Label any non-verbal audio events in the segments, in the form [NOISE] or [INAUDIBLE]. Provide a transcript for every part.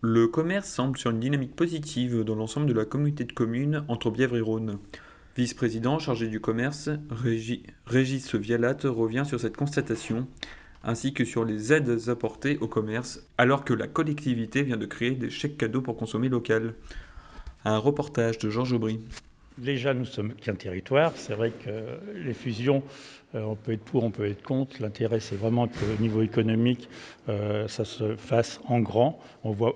Le commerce semble sur une dynamique positive dans l'ensemble de la communauté de communes entre Bièvre et Rhône. Vice-président chargé du commerce, Régi- Régis Vialat revient sur cette constatation, ainsi que sur les aides apportées au commerce, alors que la collectivité vient de créer des chèques cadeaux pour consommer local. Un reportage de Georges Aubry. Déjà, nous sommes qu'un territoire. C'est vrai que les fusions, euh, on peut être pour, on peut être contre. L'intérêt, c'est vraiment qu'au niveau économique, euh, ça se fasse en grand. On voit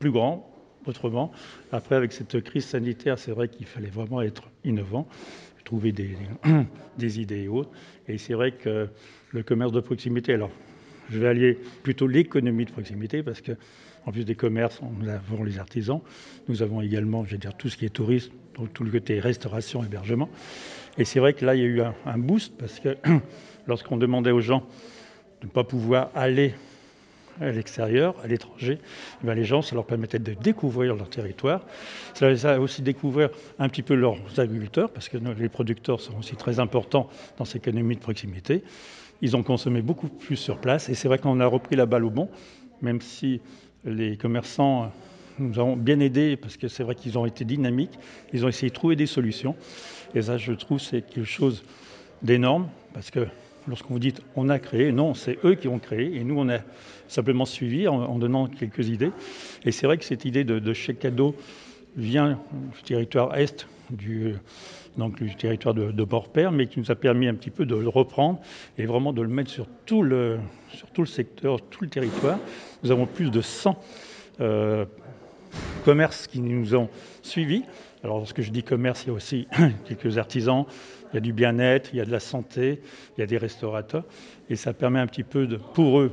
plus grand, autrement. Après, avec cette crise sanitaire, c'est vrai qu'il fallait vraiment être innovant, trouver [CLEARS THROAT] des, idées et autres. Et c'est vrai que le commerce de proximité, alors, je vais allier plutôt l'économie de proximité parce que, en plus des commerces, nous avons les artisans. Nous avons également, je vais dire, tout ce qui est tourisme, donc tout le côté restauration, hébergement. Et c'est vrai que là, il y a eu un boost parce que [CLEARS THROAT] lorsqu'on demandait aux gens de ne pas pouvoir aller à l'extérieur, à l'étranger, eh les gens, ça leur permettait de découvrir leur territoire. Ça les a aussi découvert un petit peu leurs agriculteurs, parce que les producteurs sont aussi très importants dans cette économie de proximité. Ils ont consommé beaucoup plus sur place, et c'est vrai qu'on a repris la balle au bon, même si les commerçants euh, nous ont bien aidés, parce que c'est vrai qu'ils ont été dynamiques, ils ont essayé de trouver des solutions, et ça, je trouve, c'est quelque chose d'énorme, parce que lorsqu'on vous dit on a créé, non, c'est eux qui ont créé, et nous on a simplement suivi en, donnant quelques idées. Et c'est vrai que cette idée de, de cadeau vient du territoire est du, donc du territoire de, de Bord-Père, mais qui nous a permis un petit peu de le reprendre et vraiment de le mettre sur tout le, sur tout le secteur, tout le territoire. Nous avons plus de 100 euh, commerces qui nous ont suivis. Alors, lorsque je dis commerce, il y a aussi [CLEARS THROAT] quelques artisans, il y a du bien-être, il y a de la santé, il y a des restaurateurs. Et ça permet un petit peu de, pour eux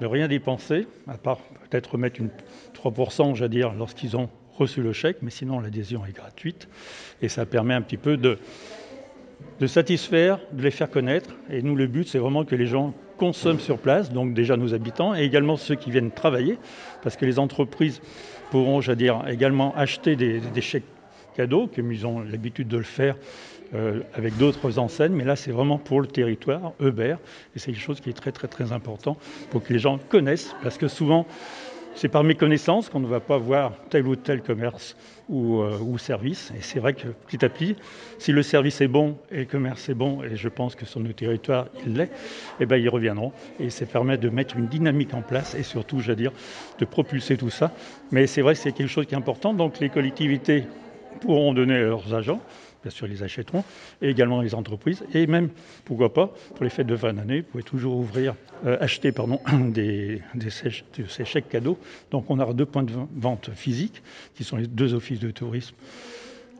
de rien dépenser, à part peut-être remettre une 3%, j'allais dire, lorsqu'ils ont reçu le chèque, mais sinon l'adhésion est gratuite. Et ça permet un petit peu de, de satisfaire, de les faire connaître. Et nous, le but, c'est vraiment que les gens consomment sur place, donc déjà nos habitants, et également ceux qui viennent travailler, parce que les entreprises pourront, j'allais dire, également acheter des, chèques cadeaux, comme ils ont l'habitude de le faire euh, avec d'autres enseignes, mais là, c'est vraiment pour le territoire, Eubert, et c'est quelque chose qui est très, très, très important pour que les gens connaissent, parce que souvent, c'est par méconnaissance qu'on ne va pas voir tel ou tel commerce ou, euh, ou service. Et c'est vrai que petit à petit, si le service est bon et le commerce est bon, et je pense que sur nos territoires il l'est, eh ben, ils reviendront. Et ça permet de mettre une dynamique en place et surtout, je veux dire, de propulser tout ça. Mais c'est vrai que c'est quelque chose qui est important. Donc les collectivités pourront donner à leurs agents, bien sûr ils les achèteront, et également les entreprises, et même, pourquoi pas, pour les fêtes de fin d'année, vous pouvez toujours ouvrir, euh, acheter pardon, [CLEARS THROAT] des, des sèches- de ces chèques cadeaux. Donc on aura deux points de vente physiques, qui sont les deux offices de tourisme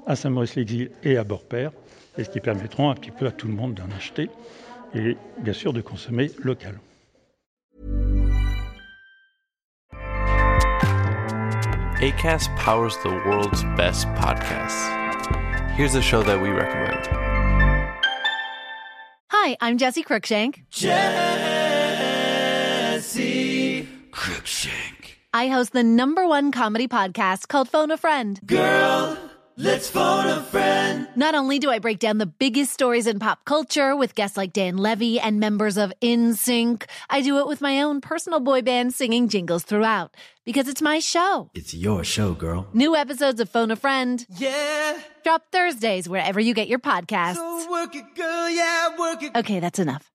à Saint-Maurice-l'Exil et à Bord-Père, et ce qui permettront un petit peu à tout le monde d'en acheter, et bien sûr de consommer local. ACAST powers the world's best podcasts. Here's a show that we recommend. Hi, I'm Jesse Cruikshank. Jesse Cruikshank. I host the number one comedy podcast called Phone a Friend. Girl, let's phone a friend. Not only do I break down the biggest stories in pop culture with guests like Dan Levy and members of InSync, I do it with my own personal boy band singing jingles throughout because it's my show. It's your show, girl. New episodes of Phone a Friend Yeah. Drop Thursdays wherever you get your podcasts. So work it, girl. Yeah, work it. Okay, that's enough.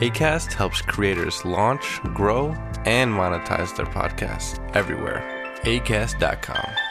ACAST helps creators launch, grow, and monetize their podcasts everywhere. ACAST.com.